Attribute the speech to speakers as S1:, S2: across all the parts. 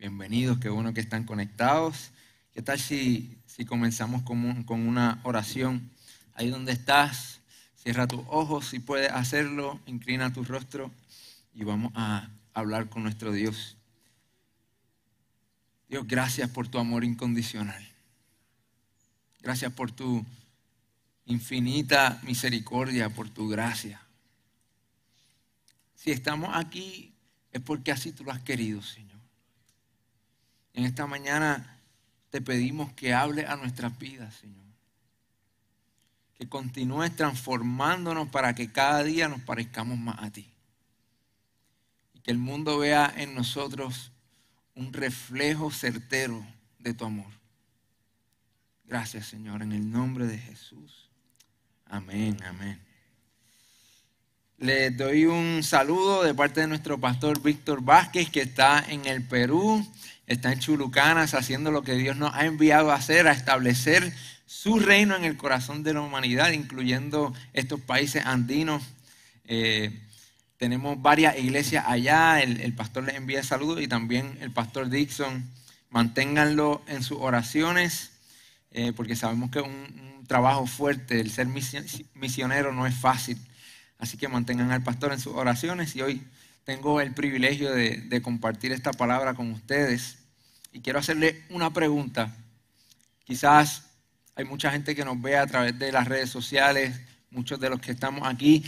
S1: Bienvenidos, qué bueno que están conectados. ¿Qué tal si, si comenzamos con, con una oración? Ahí donde estás, cierra tus ojos, si puedes hacerlo, inclina tu rostro y vamos a hablar con nuestro Dios. Dios, gracias por tu amor incondicional. Gracias por tu infinita misericordia, por tu gracia. Si estamos aquí es porque así tú lo has querido, Señor. En esta mañana te pedimos que hable a nuestras vidas, Señor. Que continúes transformándonos para que cada día nos parezcamos más a ti. Y que el mundo vea en nosotros un reflejo certero de tu amor. Gracias, Señor, en el nombre de Jesús. Amén, amén. Les doy un saludo de parte de nuestro pastor Víctor Vázquez, que está en el Perú está en Chulucanas haciendo lo que Dios nos ha enviado a hacer, a establecer su reino en el corazón de la humanidad, incluyendo estos países andinos. Eh, tenemos varias iglesias allá, el, pastor les envía saludos y también el pastor Dixon. Manténganlo en sus oraciones, eh, porque sabemos que es un, trabajo fuerte, el ser misionero no es fácil. Así que mantengan al pastor en sus oraciones y hoy tengo el privilegio de, de compartir esta palabra con ustedes. Y quiero hacerle una pregunta. Quizás hay mucha gente que nos ve a través de las redes sociales, muchos de los que estamos aquí,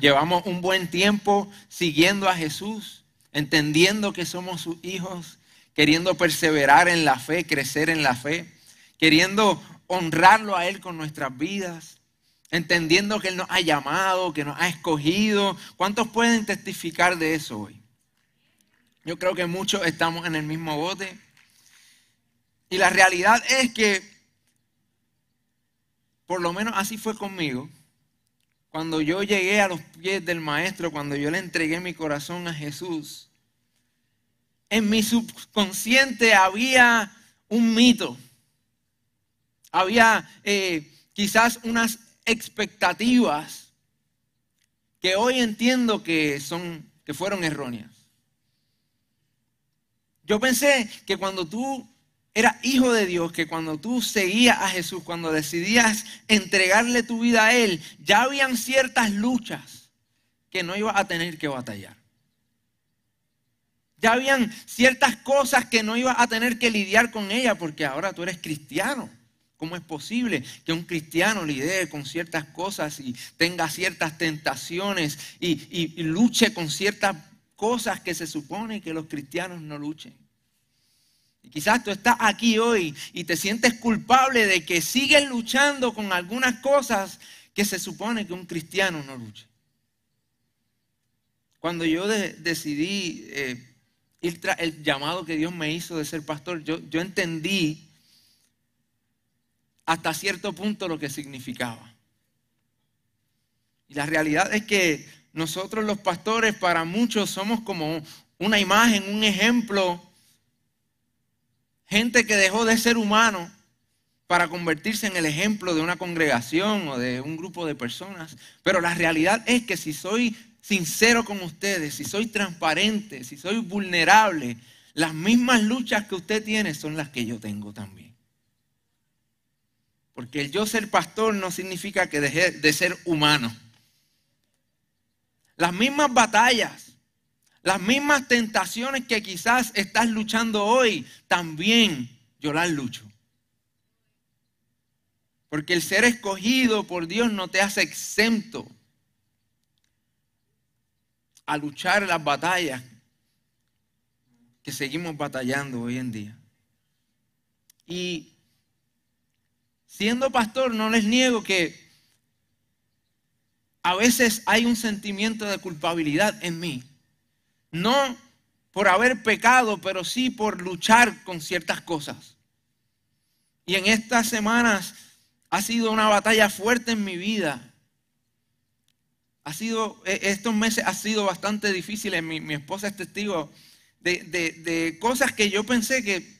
S1: llevamos un buen tiempo siguiendo a Jesús, entendiendo que somos sus hijos, queriendo perseverar en la fe, crecer en la fe, queriendo honrarlo a Él con nuestras vidas, entendiendo que Él nos ha llamado, que nos ha escogido. ¿Cuántos pueden testificar de eso hoy? Yo creo que muchos estamos en el mismo bote. Y la realidad es que, por lo menos así fue conmigo, cuando yo llegué a los pies del Maestro, cuando yo le entregué mi corazón a Jesús, en mi subconsciente había un mito, había eh, quizás unas expectativas que hoy entiendo que, son, que fueron erróneas. Yo pensé que cuando tú era hijo de Dios, que cuando tú seguías a Jesús, cuando decidías entregarle tu vida a Él, ya habían ciertas luchas que no ibas a tener que batallar. Ya habían ciertas cosas que no ibas a tener que lidiar con ella porque ahora tú eres cristiano. ¿Cómo es posible que un cristiano lidie con ciertas cosas y tenga ciertas tentaciones y luche con ciertas cosas que se supone que los cristianos no luchen? Y quizás tú estás aquí hoy y te sientes culpable de que sigues luchando con algunas cosas que se supone que un cristiano no lucha. Cuando yo decidí eh, ir tras el llamado que Dios me hizo de ser pastor, yo, yo entendí hasta cierto punto lo que significaba. Y la realidad es que nosotros los pastores para muchos somos como una imagen, un ejemplo gente que dejó de ser humano para convertirse en el ejemplo de una congregación o de un grupo de personas. Pero la realidad es que si soy sincero con ustedes, si soy transparente, si soy vulnerable, las mismas luchas que usted tiene son las que yo tengo también. Porque el yo ser pastor no significa que deje de ser humano. Las mismas batallas las mismas tentaciones que quizás estás luchando hoy, también yo las lucho. Porque el ser escogido por Dios no te hace exento a luchar las batallas que seguimos batallando hoy en día. Y siendo pastor, no les niego que a veces hay un sentimiento de culpabilidad en mí. No por haber pecado, pero sí por luchar con ciertas cosas. Y en estas semanas ha sido una batalla fuerte en mi vida. Ha sido, e, estos meses ha sido bastante difíciles. Mi, mi esposa es testigo de, de cosas que yo pensé que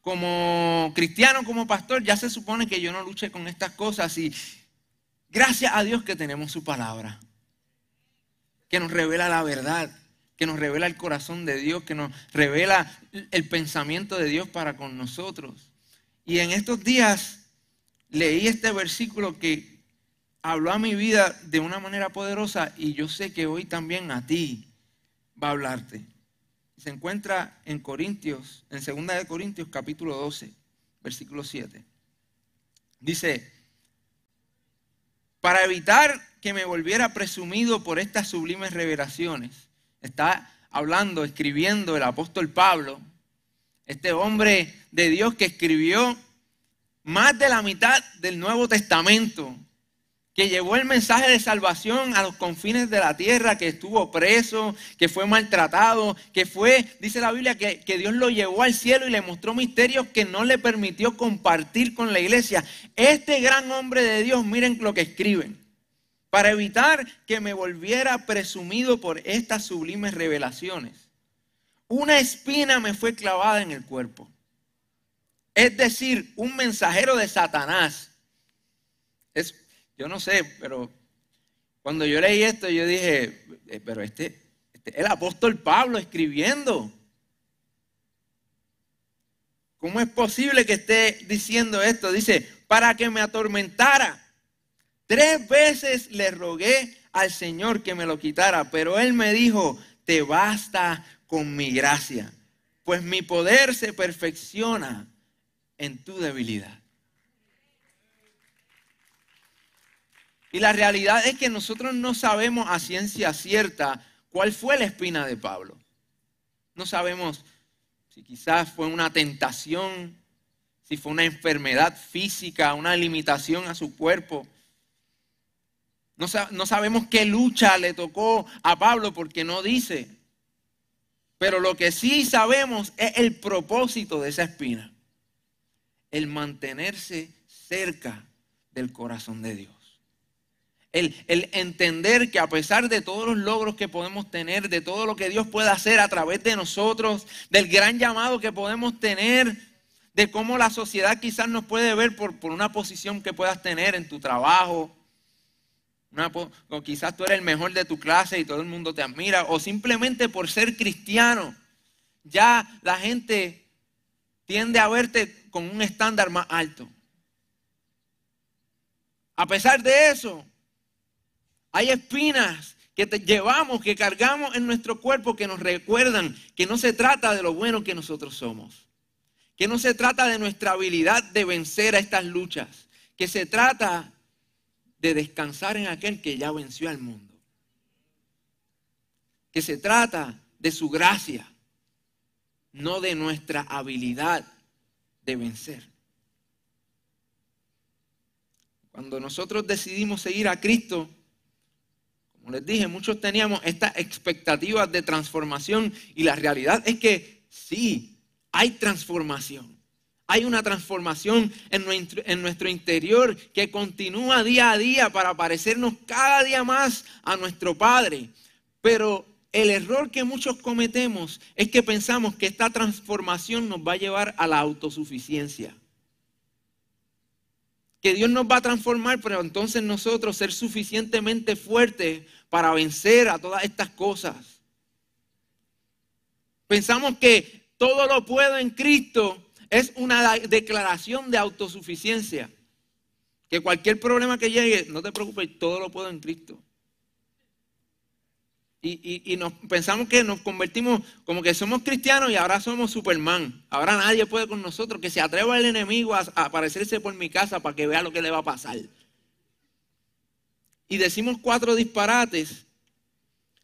S1: como cristiano, como pastor, ya se supone que yo no luche con estas cosas y gracias a Dios que tenemos su palabra, que nos revela la verdad, que nos revela el corazón de Dios, que nos revela el pensamiento de Dios para con nosotros. Y en estos días leí este versículo que habló a mi vida de una manera poderosa y yo sé que hoy también a ti va a hablarte se encuentra en Corintios, en 2 de Corintios capítulo 12, versículo 7. Dice, para evitar que me volviera presumido por estas sublimes revelaciones, está hablando, escribiendo el apóstol Pablo, este hombre de Dios que escribió más de la mitad del Nuevo Testamento, que llevó el mensaje de salvación a los confines de la tierra, que estuvo preso, que fue maltratado, que fue, dice la Biblia, que, que, Dios lo llevó al cielo y le mostró misterios que no le permitió compartir con la iglesia. Este gran hombre de Dios, miren lo que escriben, para evitar que me volviera presumido por estas sublimes revelaciones. Una espina me fue clavada en el cuerpo. Es decir, un mensajero de Satanás. Es yo no sé, pero cuando yo leí esto, yo dije, eh, pero este, este el apóstol Pablo escribiendo. ¿Cómo es posible que esté diciendo esto? Dice, para que me atormentara. Tres veces le rogué al Señor que me lo quitara, pero Él me dijo, te basta con mi gracia, pues mi poder se perfecciona en tu debilidad. Y la realidad es que nosotros no sabemos a ciencia cierta cuál fue la espina de Pablo. No sabemos si quizás fue una tentación, si fue una enfermedad física, una limitación a su cuerpo. No, sabemos qué lucha le tocó a Pablo porque no dice. Pero lo que sí sabemos es el propósito de esa espina. El mantenerse cerca del corazón de Dios. El, entender que a pesar de todos los logros que podemos tener, de todo lo que Dios puede hacer a través de nosotros, del gran llamado que podemos tener, de cómo la sociedad quizás nos puede ver por, una posición que puedas tener en tu trabajo, o quizás tú eres el mejor de tu clase y todo el mundo te admira, o simplemente por ser cristiano, ya la gente tiende a verte con un estándar más alto. A pesar de eso, hay espinas que llevamos, que cargamos en nuestro cuerpo que nos recuerdan que no se trata de lo bueno que nosotros somos, que no se trata de nuestra habilidad de vencer a estas luchas, que se trata de descansar en aquel que ya venció al mundo, que se trata de su gracia, no de nuestra habilidad de vencer. Cuando nosotros decidimos seguir a Cristo, les dije, muchos teníamos estas expectativas de transformación y la realidad es que sí, hay transformación. Hay una transformación en nuestro, interior que continúa día a día para parecernos cada día más a nuestro Padre. Pero el error que muchos cometemos es que pensamos que esta transformación nos va a llevar a la autosuficiencia que Dios nos va a transformar, pero entonces nosotros ser suficientemente fuertes para vencer a todas estas cosas. Pensamos que todo lo puedo en Cristo es una declaración de autosuficiencia. Que cualquier problema que llegue, no te preocupes, todo lo puedo en Cristo. Y, nos pensamos que nos convertimos como que somos cristianos y ahora somos Superman. Ahora nadie puede con nosotros. Que se atreva el enemigo a aparecerse por mi casa para que vea lo que le va a pasar. Y decimos cuatro disparates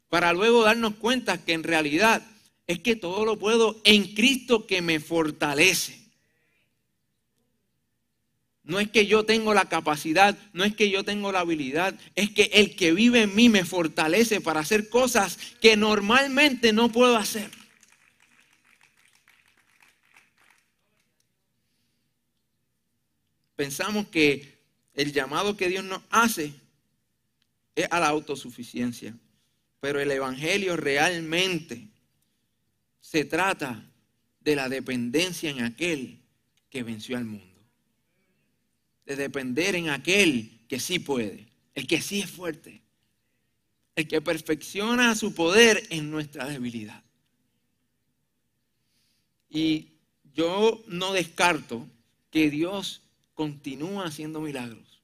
S1: para luego darnos cuenta que en realidad es que todo lo puedo en Cristo que me fortalece. no es que yo tengo la capacidad, no es que yo tengo la habilidad, es que el que vive en mí me fortalece para hacer cosas que normalmente no puedo hacer. Pensamos que el llamado que Dios nos hace es a la autosuficiencia, pero el Evangelio realmente se trata de la dependencia en aquel que venció al mundo de depender en aquel que sí puede, el que sí es fuerte, el que perfecciona su poder en nuestra debilidad. Y yo no descarto que Dios continúa haciendo milagros.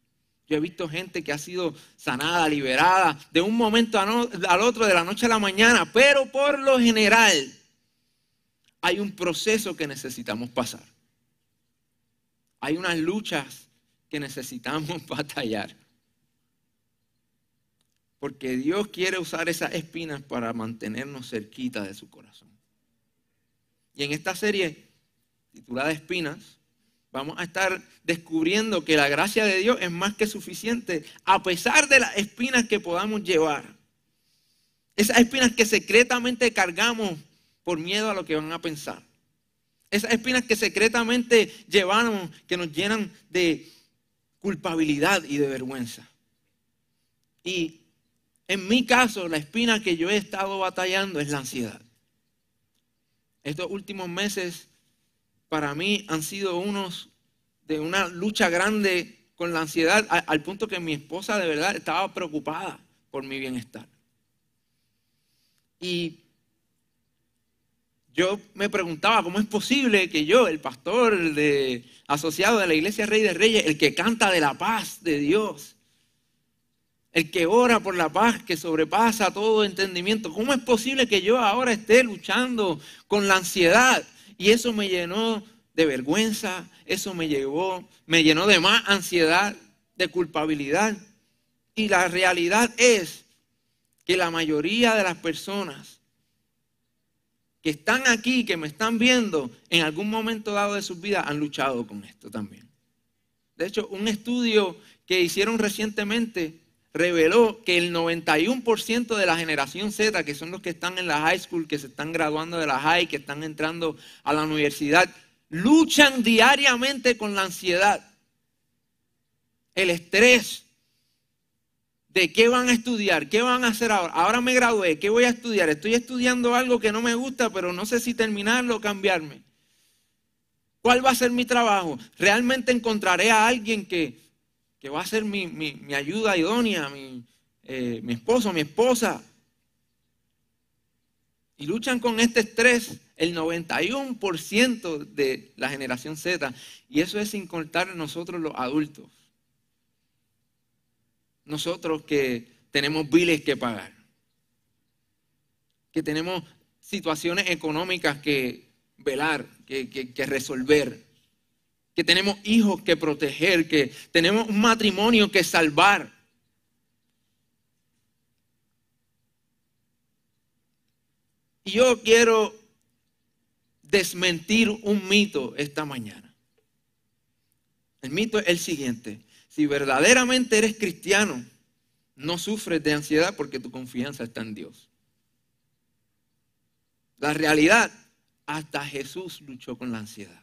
S1: Yo he visto gente que ha sido sanada, liberada de un momento al otro, de la noche a la mañana, pero por lo general hay un proceso que necesitamos pasar. Hay unas luchas que necesitamos batallar. Porque Dios quiere usar esas espinas para mantenernos cerquita de su corazón. Y en esta serie titulada Espinas, vamos a estar descubriendo que la gracia de Dios es más que suficiente a pesar de las espinas que podamos llevar. Esas espinas que secretamente cargamos por miedo a lo que van a pensar. Esas espinas que secretamente llevamos, que nos llenan de culpabilidad y de vergüenza. Y en mi caso, la espina que yo he estado batallando es la ansiedad. Estos últimos meses para mí han sido unos de una lucha grande con la ansiedad al punto que mi esposa de verdad estaba preocupada por mi bienestar. Y yo me preguntaba cómo es posible que yo, el pastor de, asociado de la iglesia Rey de Reyes, el que canta de la paz de Dios, el que ora por la paz que sobrepasa todo entendimiento, ¿cómo es posible que yo ahora esté luchando con la ansiedad? Y eso me llenó de vergüenza, eso me llevó, me llenó de más ansiedad, de culpabilidad. Y la realidad es que la mayoría de las personas que están aquí, que me están viendo, en algún momento dado de sus vidas han luchado con esto también. De hecho, un estudio que hicieron recientemente reveló que el 91% de la generación Z, que son los que están en la high school, que se están graduando de la high, que están entrando a la universidad, luchan diariamente con la ansiedad, el estrés, de qué van a estudiar, qué van a hacer ahora. Ahora me gradué, ¿qué voy a estudiar? Estoy estudiando algo que no me gusta, pero no sé si terminarlo o cambiarme. ¿Cuál va a ser mi trabajo? ¿Realmente encontraré a alguien que, va a ser mi, ayuda idónea, mi, eh, mi esposo, mi esposa? Y luchan con este estrés el 91% de la generación Z. Y eso es sin contar nosotros los adultos nosotros que tenemos biles que pagar, que tenemos situaciones económicas que velar, que, resolver, que tenemos hijos que proteger, que tenemos un matrimonio que salvar. Y yo quiero desmentir un mito esta mañana. El mito es el siguiente si verdaderamente eres cristiano, no sufres de ansiedad porque tu confianza está en Dios. La realidad, hasta Jesús luchó con la ansiedad.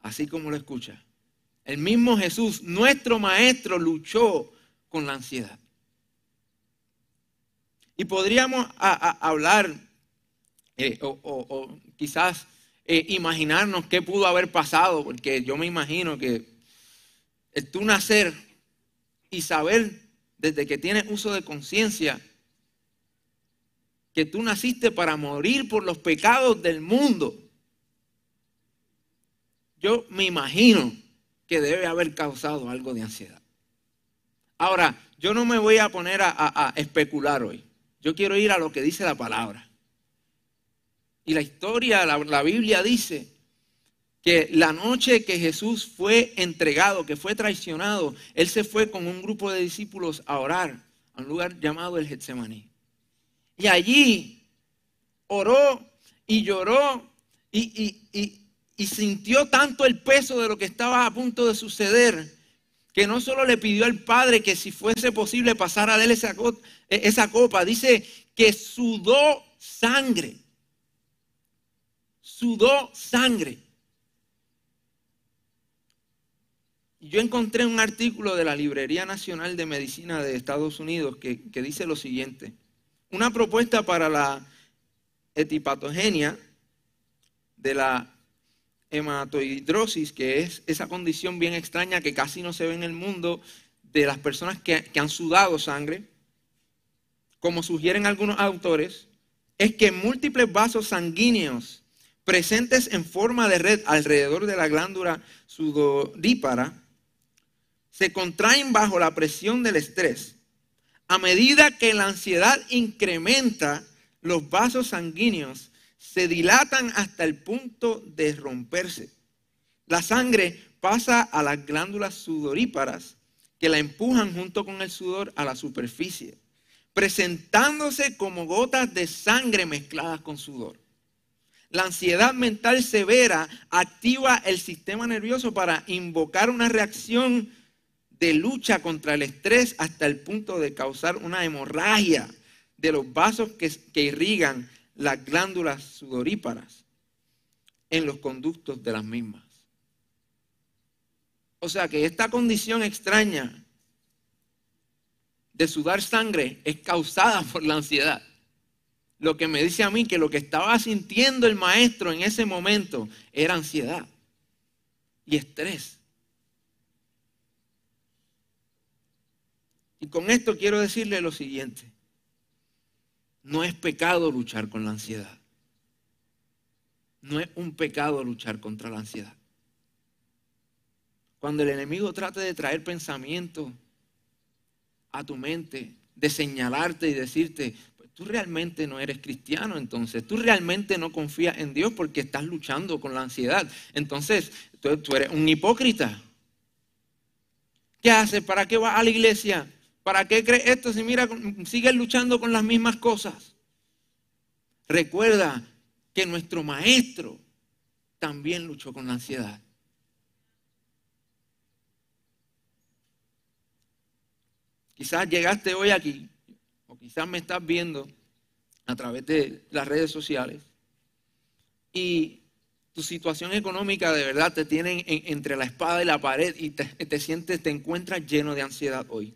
S1: Así como lo escucha. El mismo Jesús, nuestro maestro, luchó con la ansiedad. Y podríamos hablar, eh, o quizás eh, imaginarnos qué pudo haber pasado, porque yo me imagino que el tú nacer y saber desde que tienes uso de conciencia que tú naciste para morir por los pecados del mundo, yo me imagino que debe haber causado algo de ansiedad. Ahora, yo no me voy a poner a especular hoy. Yo quiero ir a lo que dice la palabra. Y la historia, la, Biblia dice que la noche que Jesús fue entregado, que fue traicionado, él se fue con un grupo de discípulos a orar a un lugar llamado el Getsemaní. Y allí oró y lloró y, sintió tanto el peso de lo que estaba a punto de suceder, que no solo le pidió al Padre que si fuese posible pasara de él esa, esa copa, dice que sudó sangre. Sudó sangre. Yo encontré un artículo de la Librería Nacional de Medicina de Estados Unidos que, que dice lo siguiente. Una propuesta para la etipatogenia de la hematohidrosis, que es esa condición bien extraña que casi no se ve en el mundo de las personas que, que han sudado sangre, como sugieren algunos autores, es que múltiples vasos sanguíneos presentes en forma de red alrededor de la glándula sudorípara se contraen bajo la presión del estrés. A medida que la ansiedad incrementa, los vasos sanguíneos se dilatan hasta el punto de romperse. La sangre pasa a las glándulas sudoríparas que la empujan junto con el sudor a la superficie, presentándose como gotas de sangre mezcladas con sudor. La ansiedad mental severa activa el sistema nervioso para invocar una reacción de lucha contra el estrés hasta el punto de causar una hemorragia de los vasos que, irrigan las glándulas sudoríparas en los conductos de las mismas. O sea que esta condición extraña de sudar sangre es causada por la ansiedad. Lo que me dice a mí que lo que estaba sintiendo el maestro en ese momento era ansiedad y estrés. Y con esto quiero decirle lo siguiente. No es pecado luchar con la ansiedad. No es un pecado luchar contra la ansiedad. Cuando el enemigo trate de traer pensamientos a tu mente, de señalarte y decirte, tú realmente no eres cristiano, entonces tú realmente no confías en Dios porque estás luchando con la ansiedad. Entonces, tú, eres un hipócrita. ¿Qué haces? ¿Para qué vas a la iglesia? ¿Para qué crees esto si mira, sigues luchando con las mismas cosas? Recuerda que nuestro maestro también luchó con la ansiedad. Quizás llegaste hoy aquí, quizás me estás viendo a través de las redes sociales, y tu situación económica de verdad te tiene entre la espada y la pared y te, te sientes, te encuentras lleno de ansiedad hoy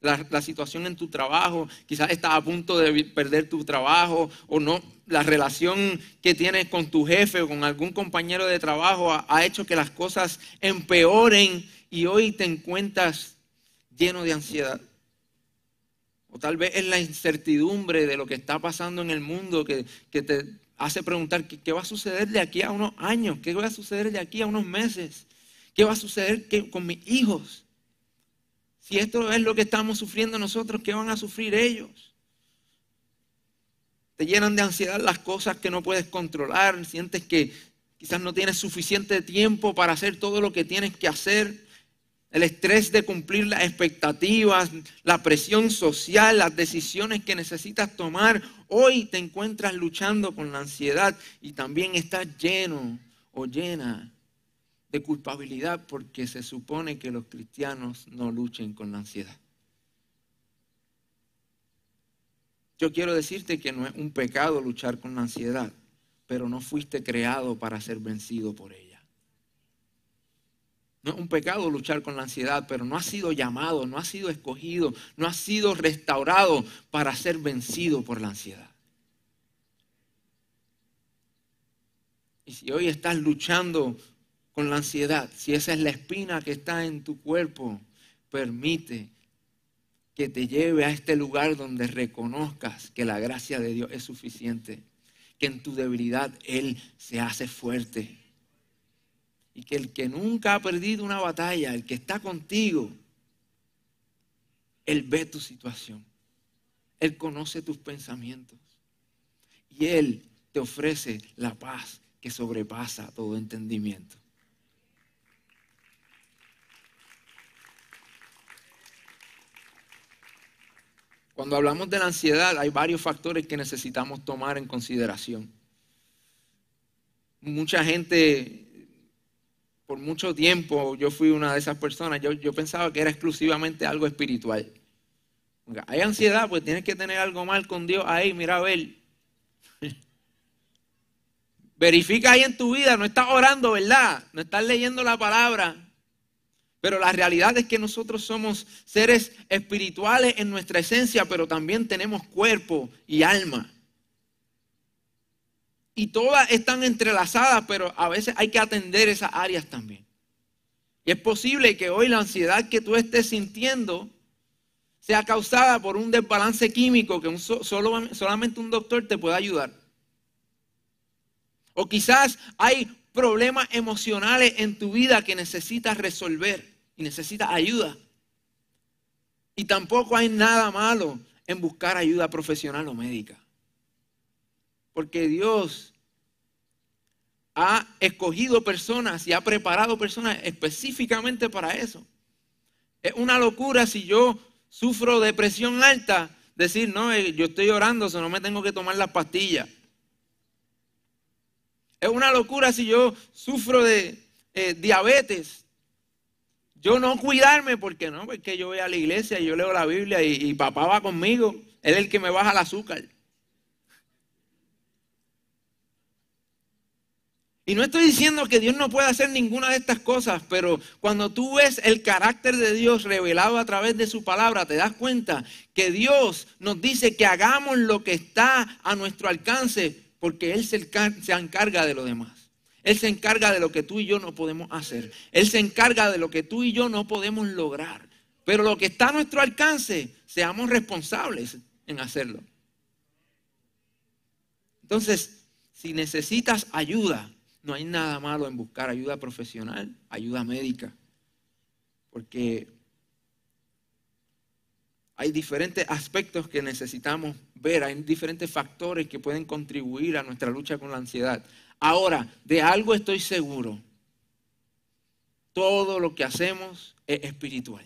S1: la, situación en tu trabajo, quizás estás a punto de perder tu trabajo o no, la relación que tienes con tu jefe o con algún compañero de trabajo ha hecho que las cosas empeoren y hoy te encuentras lleno de ansiedad. O tal vez es la incertidumbre de lo que está pasando en el mundo que, te hace preguntar ¿qué, va a suceder de aquí a unos años, qué va a suceder de aquí a unos meses, qué va a suceder con mis hijos. Si esto es lo que estamos sufriendo nosotros, ¿qué van a sufrir ellos? Te llenan de ansiedad las cosas que no puedes controlar, sientes que quizás no tienes suficiente tiempo para hacer todo lo que tienes que hacer. El estrés de cumplir las expectativas, la presión social, las decisiones que necesitas tomar. Hoy te encuentras luchando con la ansiedad y también estás lleno o llena de culpabilidad porque se supone que los cristianos no luchen con la ansiedad. Yo quiero decirte que no es un pecado luchar con la ansiedad, pero no fuiste creado para ser vencido por ella. No es un pecado luchar con la ansiedad, pero no has sido llamado, no has sido escogido, no has sido restaurado para ser vencido por la ansiedad. Y si hoy estás luchando con la ansiedad, si esa es la espina que está en tu cuerpo, permite que te lleve a este lugar donde reconozcas que la gracia de Dios es suficiente, que en tu debilidad Él se hace fuerte y que el que nunca ha perdido una batalla, el que está contigo, Él ve tu situación, Él conoce tus pensamientos y Él te ofrece la paz que sobrepasa todo entendimiento. Cuando hablamos de la ansiedad hay varios factores que necesitamos tomar en consideración. Mucha gente mucho tiempo yo fui una de esas personas, yo, yo pensaba que era exclusivamente algo espiritual. Hay ansiedad, pues tienes que tener algo mal con Dios ahí, mira a ver. Verifica ahí en tu vida, no estás orando, ¿verdad? No estás leyendo la palabra. Pero la realidad es que nosotros somos seres espirituales en nuestra esencia, pero también tenemos cuerpo y alma. Y todas están entrelazadas, pero a veces hay que atender esas áreas también. Y es posible que hoy la ansiedad que tú estés sintiendo sea causada por un desbalance químico que solo, solamente un doctor te puede ayudar. O quizás hay problemas emocionales en tu vida que necesitas resolver y necesitas ayuda. Y tampoco hay nada malo en buscar ayuda profesional o médica. Porque Dios ha escogido personas y ha preparado personas específicamente para eso. Es una locura si yo sufro de presión alta, decir, no, eh, yo estoy llorando, o no me tengo que tomar las pastillas. Es una locura si yo sufro de eh, diabetes. Yo no cuidarme porque no, porque yo voy a la iglesia y yo leo la Biblia y, y papá va conmigo. Él es el que me baja el azúcar. Y no estoy diciendo que Dios no pueda hacer ninguna de estas cosas, pero cuando tú ves el carácter de Dios revelado a través de su palabra, te das cuenta que Dios nos dice que hagamos lo que está a nuestro alcance, porque Él se encarga de lo demás. Él se encarga de lo que tú y yo no podemos hacer. Él se encarga de lo que tú y yo no podemos lograr. Pero lo que está a nuestro alcance, seamos responsables en hacerlo. Entonces, si necesitas ayuda, no hay nada malo en buscar ayuda profesional, ayuda médica, porque hay diferentes aspectos que necesitamos ver, hay diferentes factores que pueden contribuir a nuestra lucha con la ansiedad. Ahora, de algo estoy seguro, todo lo que hacemos es espiritual,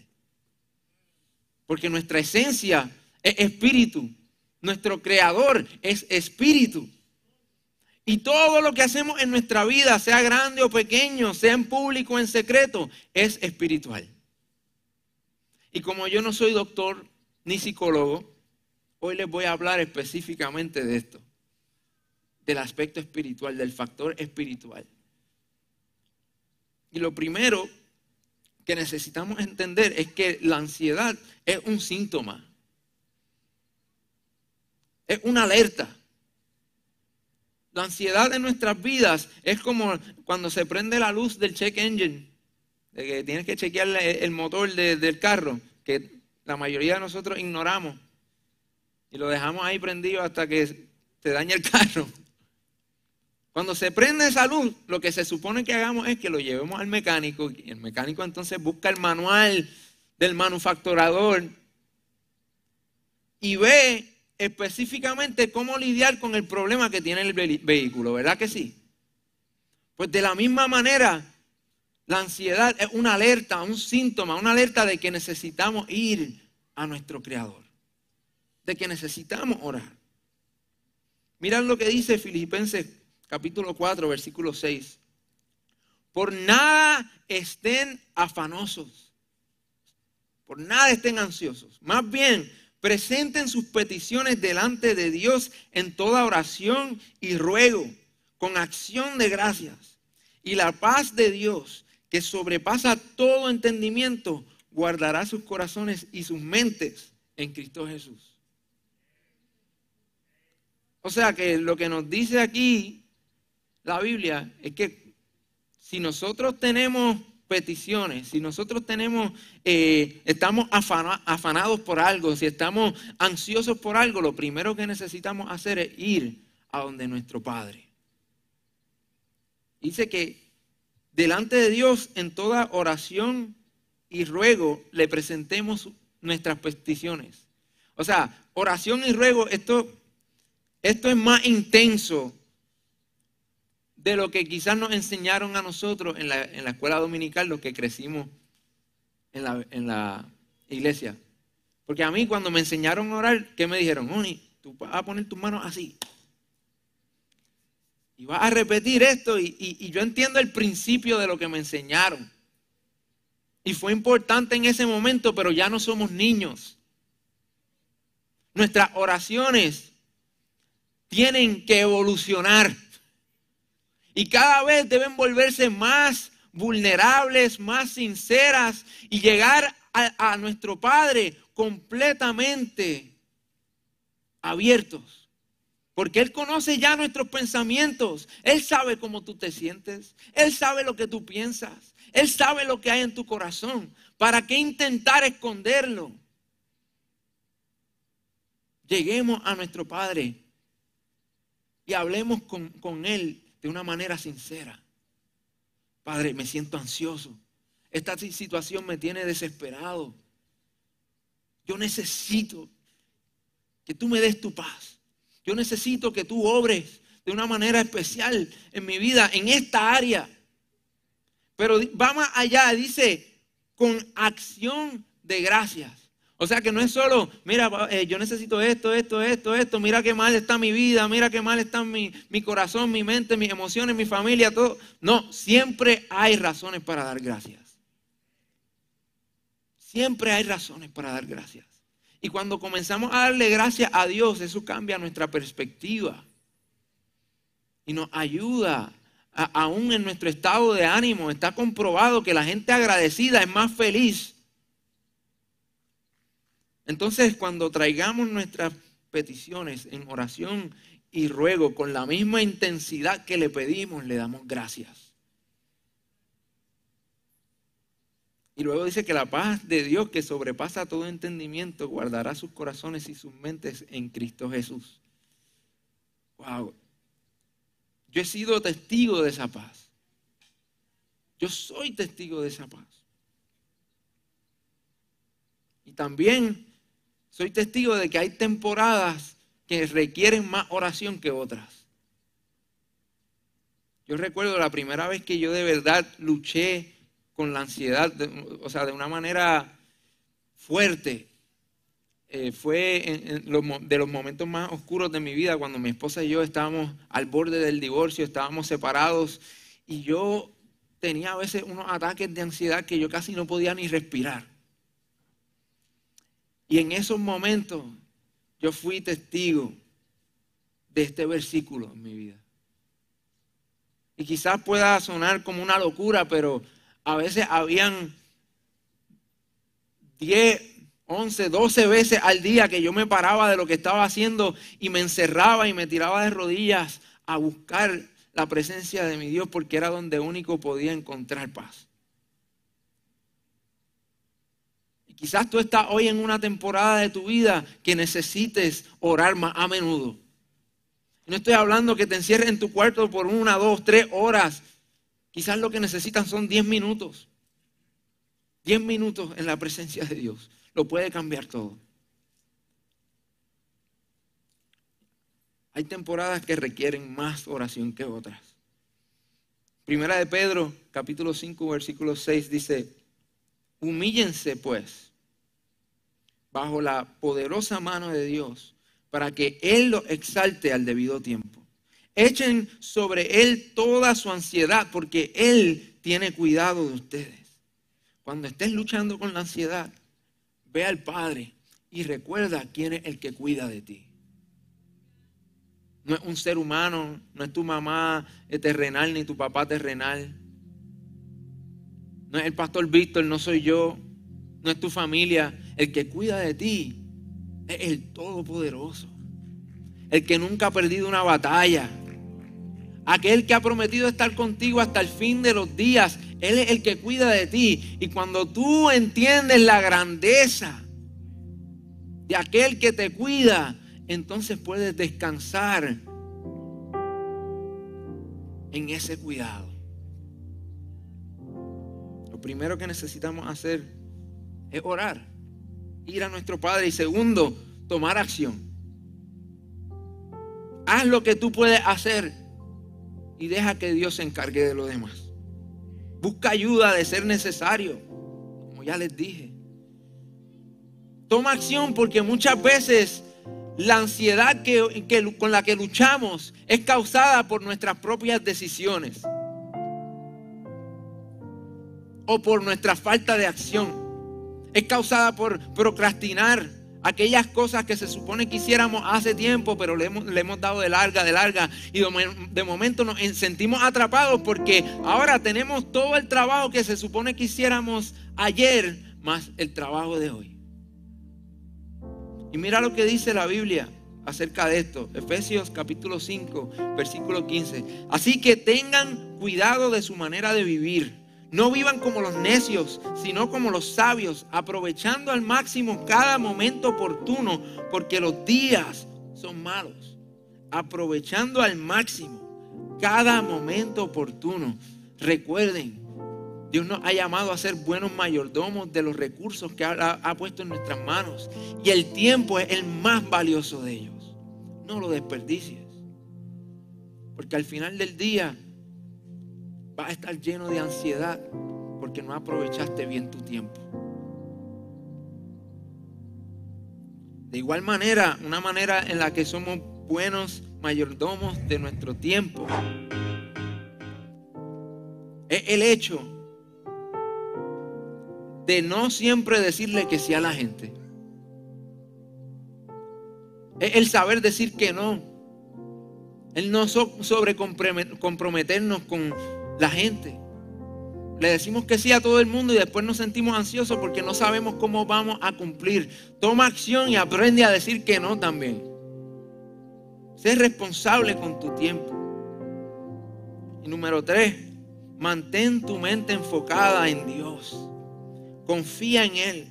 S1: porque nuestra esencia es espíritu, nuestro creador es espíritu. Y todo lo que hacemos en nuestra vida, sea grande o pequeño, sea en público o en secreto, es espiritual. Y como yo no soy doctor ni psicólogo, hoy les voy a hablar específicamente de esto, del aspecto espiritual, del factor espiritual. Y lo primero que necesitamos entender es que la ansiedad es un síntoma, es una alerta. La ansiedad en nuestras vidas es como cuando se prende la luz del check engine, de que tienes que chequear el motor del carro, que la mayoría de nosotros ignoramos y lo dejamos ahí prendido hasta que se daña el carro. Cuando se prende esa luz, lo que se supone que hagamos es que lo llevemos al mecánico y el mecánico entonces busca el manual del manufacturador y ve específicamente cómo lidiar con el problema que tiene el vehículo, ¿verdad que sí? Pues de la misma manera, la ansiedad es una alerta, un síntoma, una alerta de que necesitamos ir a nuestro Creador, de que necesitamos orar. Miren lo que dice Filipenses capítulo 4, versículo 6. Por nada estén afanosos, por nada estén ansiosos. Más bien, presenten sus peticiones delante de Dios en toda oración y ruego, con acción de gracias. Y la paz de Dios, que sobrepasa todo entendimiento, guardará sus corazones y sus mentes en Cristo Jesús. O sea que lo que nos dice aquí la Biblia es que si nosotros tenemos peticiones, si nosotros tenemos, eh, estamos afanados por algo, si estamos ansiosos por algo, lo primero que necesitamos hacer es ir a donde nuestro Padre. Dice que delante de Dios en toda oración y ruego le presentemos nuestras peticiones. O sea, oración y ruego, esto, esto es más intenso de lo que quizás nos enseñaron a nosotros en la, escuela dominical, los que crecimos en la, en la, iglesia. Porque a mí cuando me enseñaron a orar, ¿qué me dijeron? Oni, tú vas a poner tus manos así. Y vas a repetir esto y, y yo entiendo el principio de lo que me enseñaron. Y fue importante en ese momento, pero ya no somos niños. Nuestras oraciones tienen que evolucionar. Y cada vez deben volverse más vulnerables, más sinceras y llegar a, nuestro Padre completamente abiertos. Porque Él conoce ya nuestros pensamientos. Él sabe cómo tú te sientes. Él sabe lo que tú piensas. Él sabe lo que hay en tu corazón. ¿Para qué intentar esconderlo? Lleguemos a nuestro Padre y hablemos con, con Él de una manera sincera. Padre, me siento ansioso. Esta situación me tiene desesperado. Yo necesito que tú me des tu paz. Yo necesito que tú obres de una manera especial en mi vida, en esta área. Pero va más allá, dice, con acción de gracias. O sea que no es solo, mira, eh, yo necesito esto, esto, esto, esto, mira qué mal está mi vida, mira qué mal está mi, mi corazón, mi mente, mis emociones, mi familia, todo. No, siempre hay razones para dar gracias. Siempre hay razones para dar gracias. Y cuando comenzamos a darle gracias a Dios, eso cambia nuestra perspectiva. Y nos ayuda, aún en nuestro estado de ánimo. Está comprobado que la gente agradecida es más feliz entonces, cuando traigamos nuestras peticiones en oración y ruego con la misma intensidad que le pedimos, le damos gracias. Y luego dice que la paz de Dios que sobrepasa todo entendimiento guardará sus corazones y sus mentes en Cristo Jesús. Wow. Yo he sido testigo de esa paz. Yo soy testigo de esa paz. Y también soy testigo de que hay temporadas que requieren más oración que otras. Yo recuerdo la primera vez que yo de verdad luché con la ansiedad, o sea, de una manera fuerte. Eh, fue de los momentos más oscuros de mi vida, cuando mi esposa y yo estábamos al borde del divorcio, estábamos separados y yo tenía a veces unos ataques de ansiedad que yo casi no podía ni respirar. Y en esos momentos yo fui testigo de este versículo en mi vida. Y quizás pueda sonar como una locura, pero a veces habían 10, 11, 12 veces al día que yo me paraba de lo que estaba haciendo y me encerraba y me tiraba de rodillas a buscar la presencia de mi Dios porque era donde único podía encontrar paz. Quizás tú estás hoy en una temporada de tu vida que necesites orar más a menudo. No estoy hablando que te encierres en tu cuarto por una, dos, tres horas. Quizás lo que necesitan son diez minutos. Diez minutos en la presencia de Dios. Lo puede cambiar todo. Hay temporadas que requieren más oración que otras. Primera de Pedro, capítulo 5, versículo 6 dice, Humíllense pues bajo la poderosa mano de Dios para que Él lo exalte al debido tiempo. Echen sobre Él toda su ansiedad porque Él tiene cuidado de ustedes. Cuando estés luchando con la ansiedad, ve al Padre y recuerda quién es el que cuida de ti. No es un ser humano, no es tu mamá terrenal ni tu papá terrenal. No es el pastor Víctor, no soy yo, no es tu familia. El que cuida de ti es el Todopoderoso. El que nunca ha perdido una batalla. Aquel que ha prometido estar contigo hasta el fin de los días. Él es el que cuida de ti. Y cuando tú entiendes la grandeza de aquel que te cuida, entonces puedes descansar en ese cuidado primero que necesitamos hacer es orar, ir a nuestro Padre y segundo, tomar acción. Haz lo que tú puedes hacer y deja que Dios se encargue de lo demás. Busca ayuda de ser necesario, como ya les dije. Toma acción porque muchas veces la ansiedad que, con la que luchamos es causada por nuestras propias decisiones o por nuestra falta de acción. Es causada por procrastinar aquellas cosas que se supone que hiciéramos hace tiempo, pero le hemos, le hemos dado de larga, de larga, y de, momento nos sentimos atrapados porque ahora tenemos todo el trabajo que se supone que hiciéramos ayer, más el trabajo de hoy. Y mira lo que dice la Biblia acerca de esto. Efesios capítulo 5, versículo 15. Así que tengan cuidado de su manera de vivir no vivan como los necios, sino como los sabios, aprovechando al máximo cada momento oportuno, porque los días son malos. Aprovechando al máximo cada momento oportuno. Recuerden, Dios nos ha llamado a ser buenos mayordomos de los recursos que ha, puesto en nuestras manos. Y el tiempo es el más valioso de ellos. No lo desperdicies. Porque al final del día vas a estar lleno de ansiedad porque no aprovechaste bien tu tiempo. De igual manera, una manera en la que somos buenos mayordomos de nuestro tiempo es el hecho de no siempre decirle que sí a la gente. Es el saber decir que no. El no sobre comprometernos con la gente. Le decimos que sí a todo el mundo y después nos sentimos ansiosos porque no sabemos cómo vamos a cumplir. Toma acción y aprende a decir que no también. Sé responsable con tu tiempo. Y número tres, mantén tu mente enfocada en Dios. Confía en Él.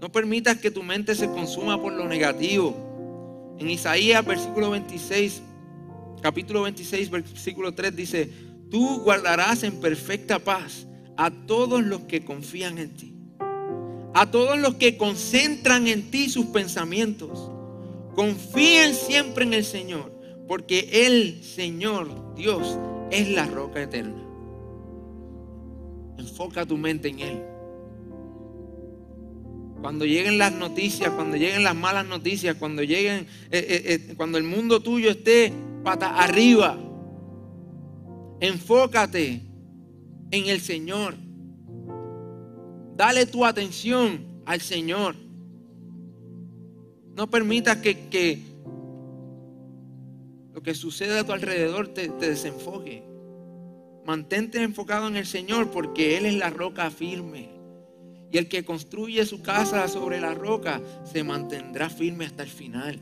S1: No permitas que tu mente se consuma por lo negativo. En Isaías, versículo 26, capítulo 26, versículo 3 dice, tú guardarás en perfecta paz a todos los que confían en ti, a todos los que concentran en ti sus pensamientos. Confíen siempre en el Señor, porque el Señor, Dios, es la roca eterna. Enfoca tu mente en Él. Cuando lleguen las noticias, cuando lleguen las malas noticias, cuando lleguen, eh, eh, eh, cuando el mundo tuyo esté pata arriba, Enfócate en el Señor. Dale tu atención al Señor. No permitas que, lo que sucede a tu alrededor te, te desenfoque. Mantente enfocado en el Señor porque Él es la roca firme. Y el que construye su casa sobre la roca se mantendrá firme hasta el final.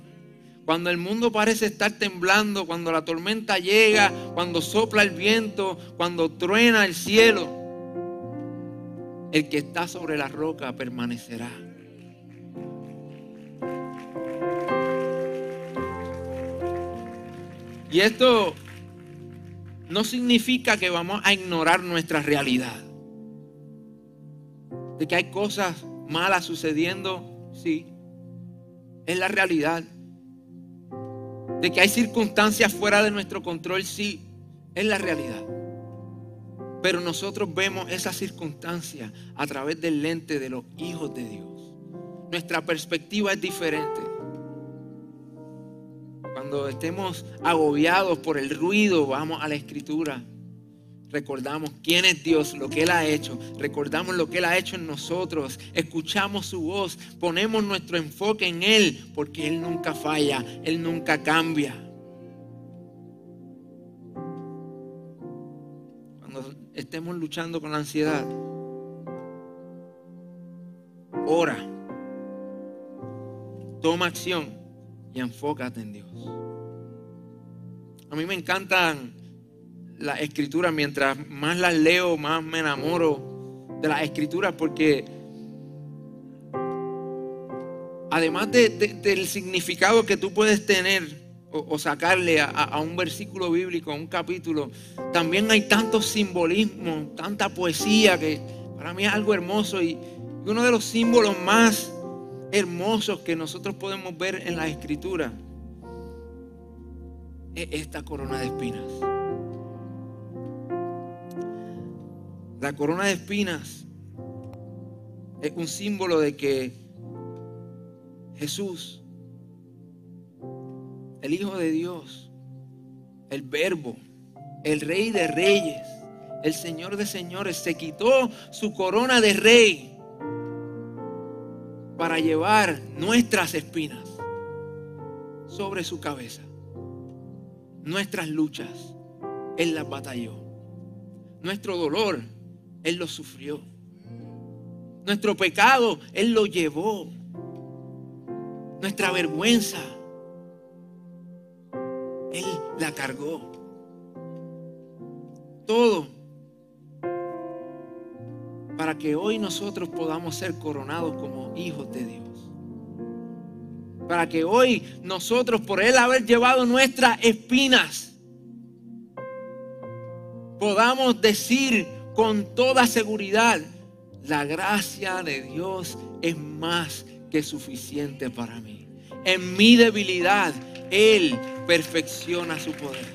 S1: Cuando el mundo parece estar temblando, cuando la tormenta llega, cuando sopla el viento, cuando truena el cielo, el que está sobre la roca permanecerá. Y esto no significa que vamos a ignorar nuestra realidad. De que hay cosas malas sucediendo, sí, es la realidad de que hay circunstancias fuera de nuestro control, sí, es la realidad. Pero nosotros vemos esas circunstancias a través del lente de los hijos de Dios. Nuestra perspectiva es diferente. Cuando estemos agobiados por el ruido, vamos a la escritura recordamos quién es Dios, lo que Él ha hecho, recordamos lo que Él ha hecho en nosotros, escuchamos su voz, ponemos nuestro enfoque en Él, porque Él nunca falla, Él nunca cambia. Cuando estemos luchando con la ansiedad, ora, toma acción y enfócate en Dios. A mí me encantan las escrituras, mientras más las leo, más me enamoro de las escrituras, porque además del significado que tú puedes tener o, sacarle a, un versículo bíblico, a un capítulo, también hay tanto simbolismo, tanta poesía que para mí es algo hermoso y uno de los símbolos más hermosos que nosotros podemos ver en las escrituras es esta corona de espinas. La corona de espinas es un símbolo de que Jesús el Hijo de Dios, el Verbo, el Rey de Reyes, el Señor de Señores, se quitó su corona de rey para llevar nuestras espinas sobre su cabeza. Nuestras luchas, Él las batalló. Nuestro dolor, Él lo sufrió. Nuestro pecado, Él lo llevó. Nuestra vergüenza, Él la cargó. Todo para que hoy nosotros podamos ser coronados como hijos de Dios. Para que hoy nosotros, por Él haber llevado nuestras espinas, podamos decir con toda seguridad, la gracia de Dios es más que suficiente para mí. En mi debilidad, Él perfecciona su poder.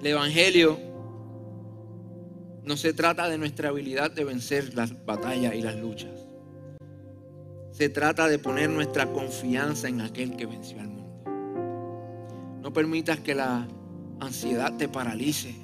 S1: El Evangelio no se trata de nuestra habilidad de vencer las batallas y las luchas. Se trata de poner nuestra confianza en aquel que venció al mundo. No permitas que la ansiedad te paralice.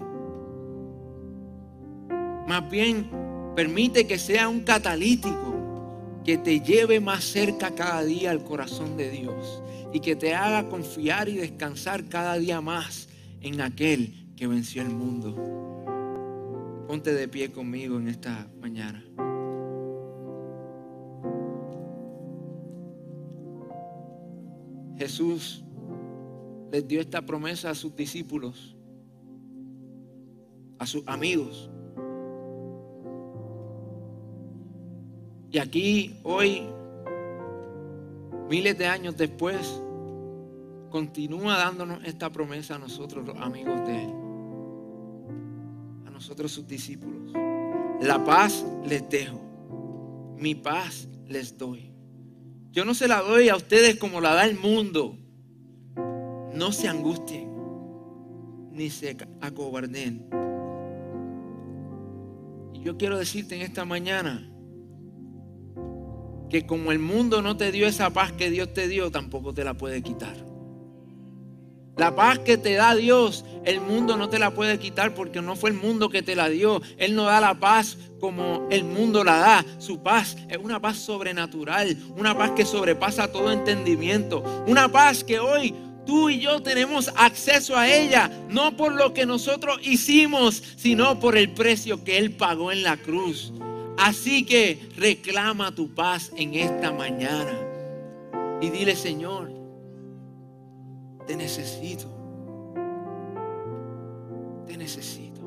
S1: Más bien, permite que sea un catalítico que te lleve más cerca cada día al corazón de Dios y que te haga confiar y descansar cada día más en aquel que venció el mundo. Ponte de pie conmigo en esta mañana. Jesús les dio esta promesa a sus discípulos, a sus amigos. Y aquí, hoy, miles de años después, continúa dándonos esta promesa a nosotros, los amigos de Él, a nosotros sus discípulos. La paz les dejo, mi paz les doy. Yo no se la doy a ustedes como la da el mundo no se angustien ni se acobarden. Y yo quiero decirte en esta mañana que como el mundo no te dio esa paz que Dios te dio, tampoco te la puede quitar. La paz que te da Dios, el mundo no te la puede quitar porque no fue el mundo que te la dio. Él no da la paz como el mundo la da. Su paz es una paz sobrenatural, una paz que sobrepasa todo entendimiento, una paz que hoy Tú y yo tenemos acceso a ella, no por lo que nosotros hicimos, sino por el precio que Él pagó en la cruz. Así que reclama tu paz en esta mañana y dile, Señor, te necesito. Te necesito.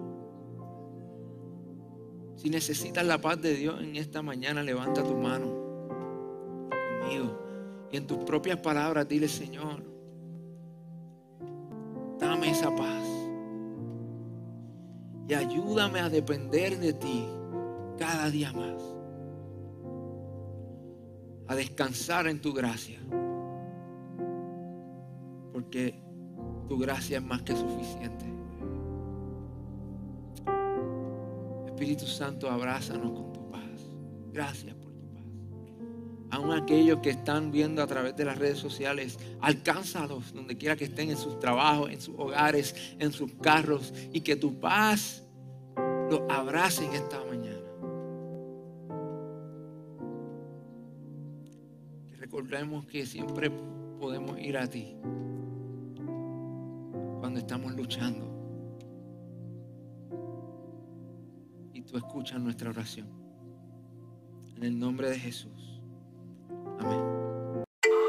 S1: Si necesitas la paz de Dios en esta mañana, levanta tu mano conmigo. Y en tus propias palabras dile, Señor, Dame esa paz. Y ayúdame a depender de ti cada día más. A descansar en tu gracia. Porque tu gracia es más que suficiente. Espíritu Santo, abrázanos con tu paz. Gracias aún aquellos que están viendo a través de las redes sociales, alcánzalos donde quiera que estén en sus trabajos, en sus hogares, en sus carros y que tu paz los abrace en esta mañana. Recordemos que siempre podemos ir a ti cuando estamos luchando y tú escuchas nuestra oración. En el nombre de Jesús.